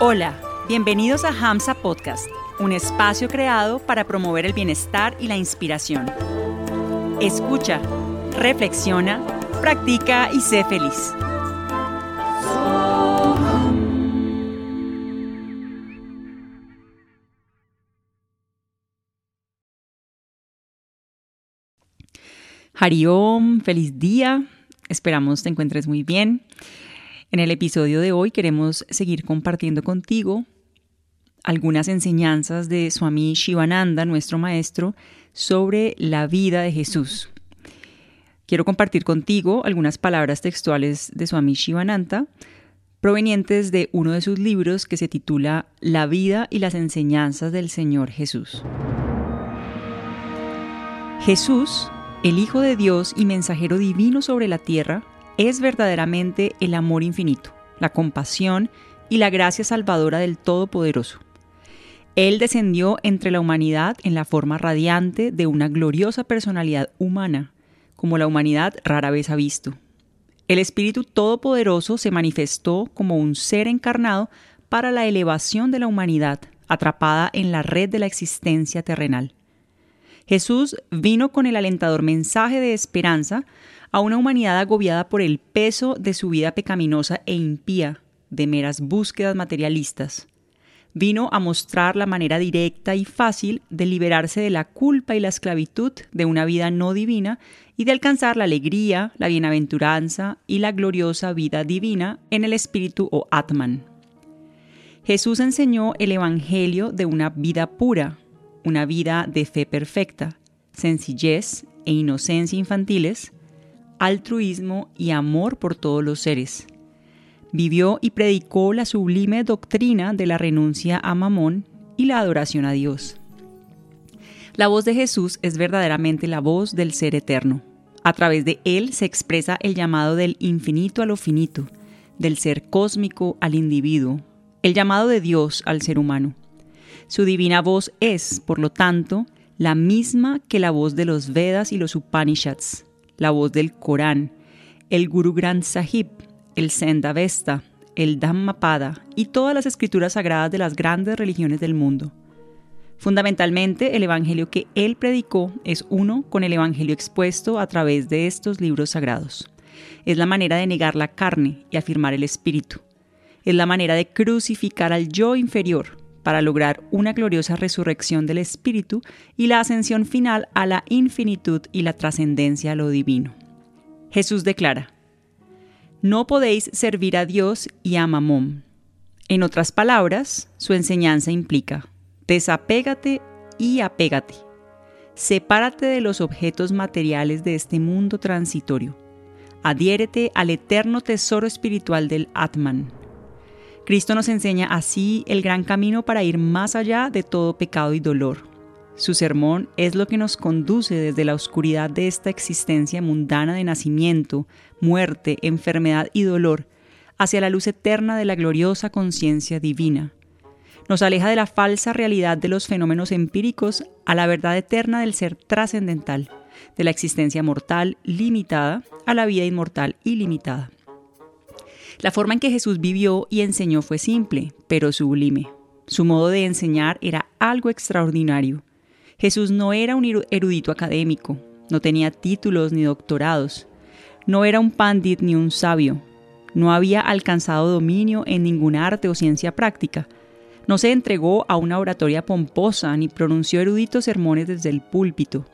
Hola, bienvenidos a Hamsa Podcast, un espacio creado para promover el bienestar y la inspiración. Escucha, reflexiona, practica y sé feliz. Hariom, feliz día. Esperamos te encuentres muy bien. En el episodio de hoy queremos seguir compartiendo contigo algunas enseñanzas de Swami Shivananda, nuestro maestro, sobre la vida de Jesús. Quiero compartir contigo algunas palabras textuales de Swami Shivananda provenientes de uno de sus libros que se titula La vida y las enseñanzas del Señor Jesús. Jesús, el Hijo de Dios y mensajero divino sobre la tierra, es verdaderamente el amor infinito, la compasión y la gracia salvadora del Todopoderoso. Él descendió entre la humanidad en la forma radiante de una gloriosa personalidad humana, como la humanidad rara vez ha visto. El Espíritu Todopoderoso se manifestó como un ser encarnado para la elevación de la humanidad, atrapada en la red de la existencia terrenal. Jesús vino con el alentador mensaje de esperanza a una humanidad agobiada por el peso de su vida pecaminosa e impía, de meras búsquedas materialistas. Vino a mostrar la manera directa y fácil de liberarse de la culpa y la esclavitud de una vida no divina y de alcanzar la alegría, la bienaventuranza y la gloriosa vida divina en el Espíritu o Atman. Jesús enseñó el Evangelio de una vida pura, una vida de fe perfecta, sencillez e inocencia infantiles, altruismo y amor por todos los seres. Vivió y predicó la sublime doctrina de la renuncia a Mamón y la adoración a Dios. La voz de Jesús es verdaderamente la voz del Ser Eterno. A través de él se expresa el llamado del infinito a lo finito, del ser cósmico al individuo, el llamado de Dios al ser humano. Su divina voz es, por lo tanto, la misma que la voz de los Vedas y los Upanishads, la voz del Corán, el Guru Granth Sahib, el Sendavesta, el Dhammapada y todas las escrituras sagradas de las grandes religiones del mundo. Fundamentalmente, el Evangelio que él predicó es uno con el Evangelio expuesto a través de estos libros sagrados. Es la manera de negar la carne y afirmar el espíritu. Es la manera de crucificar al yo inferior para lograr una gloriosa resurrección del espíritu y la ascensión final a la infinitud y la trascendencia a lo divino. Jesús declara, no podéis servir a Dios y a Mamón. En otras palabras, su enseñanza implica, desapégate y apégate. Sepárate de los objetos materiales de este mundo transitorio. Adhiérete al eterno tesoro espiritual del Atman, Cristo nos enseña así el gran camino para ir más allá de todo pecado y dolor. Su sermón es lo que nos conduce desde la oscuridad de esta existencia mundana de nacimiento, muerte, enfermedad y dolor hacia la luz eterna de la gloriosa conciencia divina. Nos aleja de la falsa realidad de los fenómenos empíricos a la verdad eterna del ser trascendental, de la existencia mortal limitada a la vida inmortal ilimitada. La forma en que Jesús vivió y enseñó fue simple, pero sublime. Su modo de enseñar era algo extraordinario. Jesús no era un erudito académico, no tenía títulos ni doctorados, no era un pandit ni un sabio, no había alcanzado dominio en ningún arte o ciencia práctica, no se entregó a una oratoria pomposa ni pronunció eruditos sermones desde el púlpito.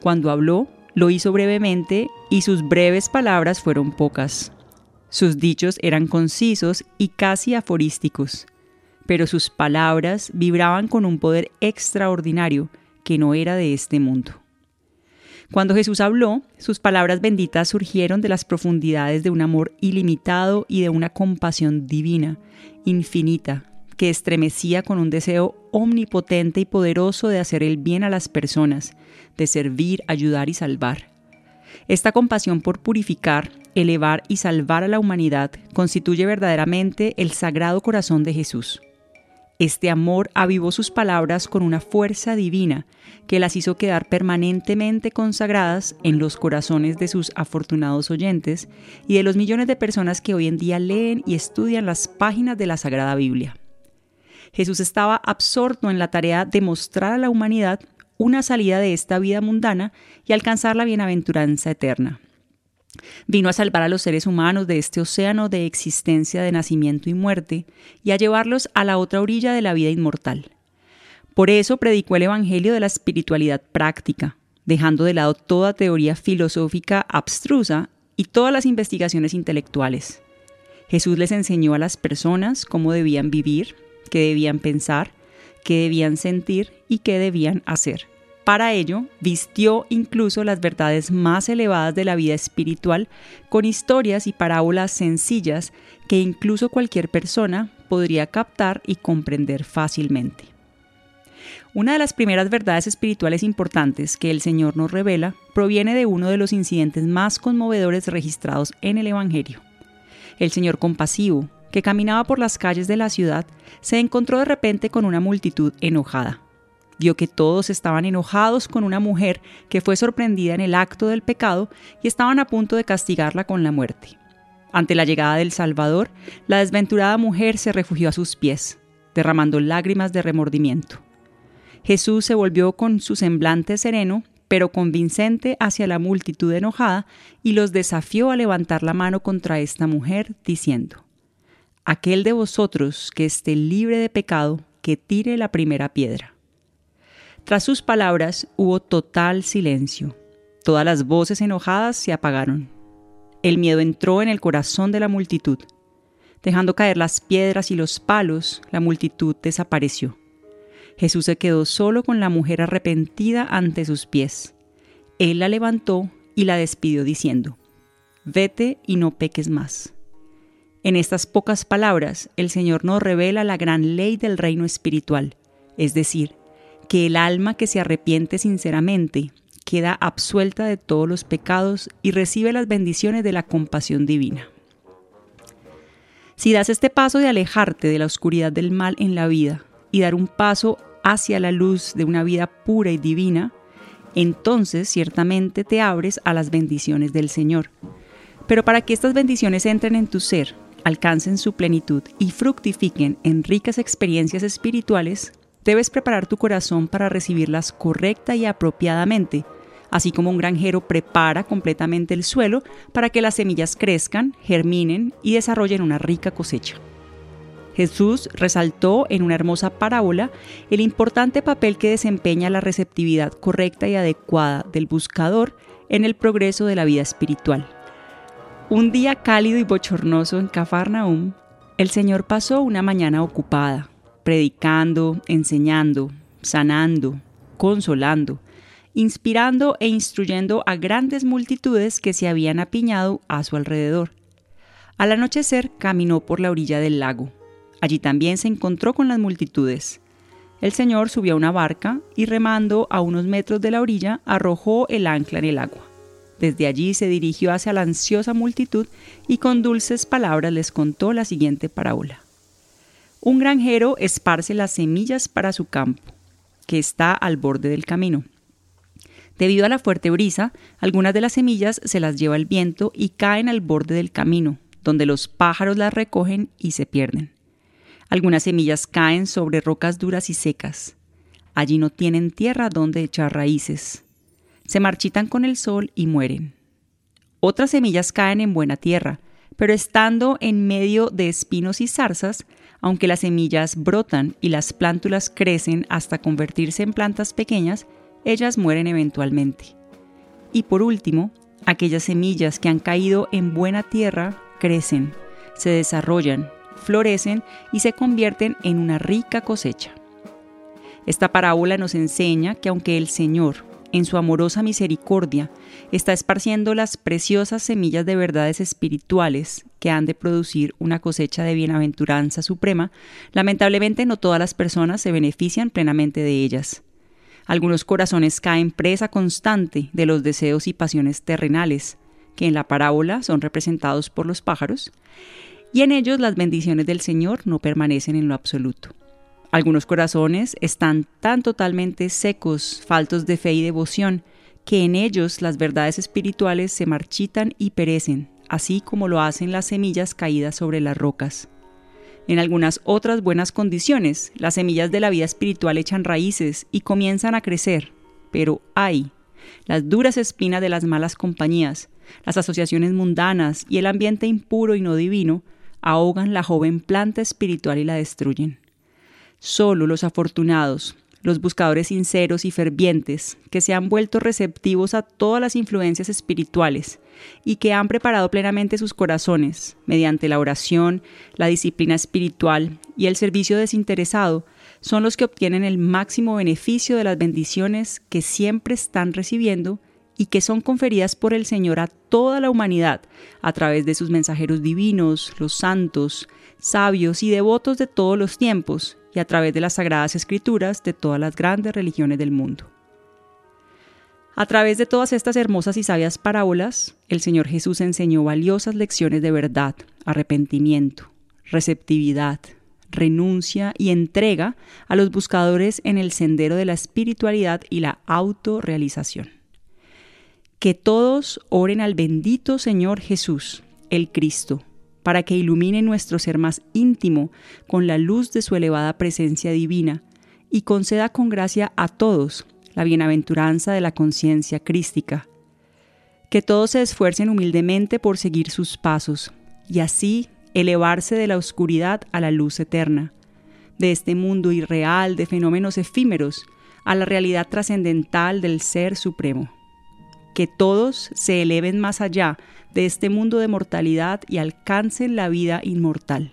Cuando habló, lo hizo brevemente y sus breves palabras fueron pocas. Sus dichos eran concisos y casi aforísticos, pero sus palabras vibraban con un poder extraordinario que no era de este mundo. Cuando Jesús habló, sus palabras benditas surgieron de las profundidades de un amor ilimitado y de una compasión divina, infinita, que estremecía con un deseo omnipotente y poderoso de hacer el bien a las personas, de servir, ayudar y salvar. Esta compasión por purificar elevar y salvar a la humanidad constituye verdaderamente el sagrado corazón de Jesús. Este amor avivó sus palabras con una fuerza divina que las hizo quedar permanentemente consagradas en los corazones de sus afortunados oyentes y de los millones de personas que hoy en día leen y estudian las páginas de la Sagrada Biblia. Jesús estaba absorto en la tarea de mostrar a la humanidad una salida de esta vida mundana y alcanzar la bienaventuranza eterna. Vino a salvar a los seres humanos de este océano de existencia de nacimiento y muerte y a llevarlos a la otra orilla de la vida inmortal. Por eso predicó el Evangelio de la espiritualidad práctica, dejando de lado toda teoría filosófica abstrusa y todas las investigaciones intelectuales. Jesús les enseñó a las personas cómo debían vivir, qué debían pensar, qué debían sentir y qué debían hacer. Para ello, vistió incluso las verdades más elevadas de la vida espiritual con historias y parábolas sencillas que incluso cualquier persona podría captar y comprender fácilmente. Una de las primeras verdades espirituales importantes que el Señor nos revela proviene de uno de los incidentes más conmovedores registrados en el Evangelio. El Señor compasivo, que caminaba por las calles de la ciudad, se encontró de repente con una multitud enojada Vio que todos estaban enojados con una mujer que fue sorprendida en el acto del pecado y estaban a punto de castigarla con la muerte. Ante la llegada del Salvador, la desventurada mujer se refugió a sus pies, derramando lágrimas de remordimiento. Jesús se volvió con su semblante sereno, pero convincente hacia la multitud enojada, y los desafió a levantar la mano contra esta mujer, diciendo, Aquel de vosotros que esté libre de pecado, que tire la primera piedra. Tras sus palabras hubo total silencio. Todas las voces enojadas se apagaron. El miedo entró en el corazón de la multitud. Dejando caer las piedras y los palos, la multitud desapareció. Jesús se quedó solo con la mujer arrepentida ante sus pies. Él la levantó y la despidió diciendo, Vete y no peques más. En estas pocas palabras, el Señor nos revela la gran ley del reino espiritual, es decir, que el alma que se arrepiente sinceramente queda absuelta de todos los pecados y recibe las bendiciones de la compasión divina. Si das este paso de alejarte de la oscuridad del mal en la vida y dar un paso hacia la luz de una vida pura y divina, entonces ciertamente te abres a las bendiciones del Señor. Pero para que estas bendiciones entren en tu ser, alcancen su plenitud y fructifiquen en ricas experiencias espirituales, Debes preparar tu corazón para recibirlas correcta y apropiadamente, así como un granjero prepara completamente el suelo para que las semillas crezcan, germinen y desarrollen una rica cosecha. Jesús resaltó en una hermosa parábola el importante papel que desempeña la receptividad correcta y adecuada del buscador en el progreso de la vida espiritual. Un día cálido y bochornoso en Cafarnaum, el Señor pasó una mañana ocupada, predicando, enseñando, sanando, consolando, inspirando e instruyendo a grandes multitudes que se habían apiñado a su alrededor. Al anochecer caminó por la orilla del lago. Allí también se encontró con las multitudes. El Señor subió a una barca y remando a unos metros de la orilla arrojó el ancla en el agua. Desde allí se dirigió hacia la ansiosa multitud y con dulces palabras les contó la siguiente parábola. Un granjero esparce las semillas para su campo, que está al borde del camino. Debido a la fuerte brisa, algunas de las semillas se las lleva el viento y caen al borde del camino, donde los pájaros las recogen y se pierden. Algunas semillas caen sobre rocas duras y secas. Allí no tienen tierra donde echar raíces. Se marchitan con el sol y mueren. Otras semillas caen en buena tierra, pero estando en medio de espinos y zarzas, aunque las semillas brotan y las plántulas crecen hasta convertirse en plantas pequeñas, ellas mueren eventualmente. Y por último, aquellas semillas que han caído en buena tierra crecen, se desarrollan, florecen y se convierten en una rica cosecha. Esta parábola nos enseña que aunque el Señor, en su amorosa misericordia, está esparciendo las preciosas semillas de verdades espirituales que han de producir una cosecha de bienaventuranza suprema, lamentablemente no todas las personas se benefician plenamente de ellas. Algunos corazones caen presa constante de los deseos y pasiones terrenales, que en la parábola son representados por los pájaros, y en ellos las bendiciones del Señor no permanecen en lo absoluto. Algunos corazones están tan totalmente secos, faltos de fe y devoción, que en ellos las verdades espirituales se marchitan y perecen, así como lo hacen las semillas caídas sobre las rocas. En algunas otras buenas condiciones, las semillas de la vida espiritual echan raíces y comienzan a crecer, pero hay las duras espinas de las malas compañías, las asociaciones mundanas y el ambiente impuro y no divino ahogan la joven planta espiritual y la destruyen. Solo los afortunados, los buscadores sinceros y fervientes, que se han vuelto receptivos a todas las influencias espirituales y que han preparado plenamente sus corazones, mediante la oración, la disciplina espiritual y el servicio desinteresado, son los que obtienen el máximo beneficio de las bendiciones que siempre están recibiendo y que son conferidas por el Señor a toda la humanidad a través de sus mensajeros divinos, los santos, sabios y devotos de todos los tiempos, y a través de las sagradas escrituras de todas las grandes religiones del mundo. A través de todas estas hermosas y sabias parábolas, el Señor Jesús enseñó valiosas lecciones de verdad, arrepentimiento, receptividad, renuncia y entrega a los buscadores en el sendero de la espiritualidad y la autorrealización. Que todos oren al bendito Señor Jesús, el Cristo, para que ilumine nuestro ser más íntimo con la luz de su elevada presencia divina y conceda con gracia a todos la bienaventuranza de la conciencia crística. Que todos se esfuercen humildemente por seguir sus pasos y así elevarse de la oscuridad a la luz eterna, de este mundo irreal de fenómenos efímeros a la realidad trascendental del Ser Supremo que todos se eleven más allá de este mundo de mortalidad y alcancen la vida inmortal.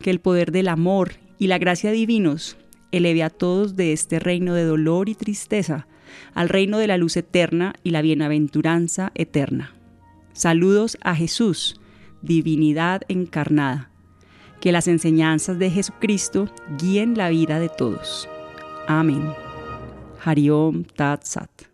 Que el poder del amor y la gracia divinos eleve a todos de este reino de dolor y tristeza al reino de la luz eterna y la bienaventuranza eterna. Saludos a Jesús, divinidad encarnada. Que las enseñanzas de Jesucristo guíen la vida de todos. Amén. Hariom Tat Sat.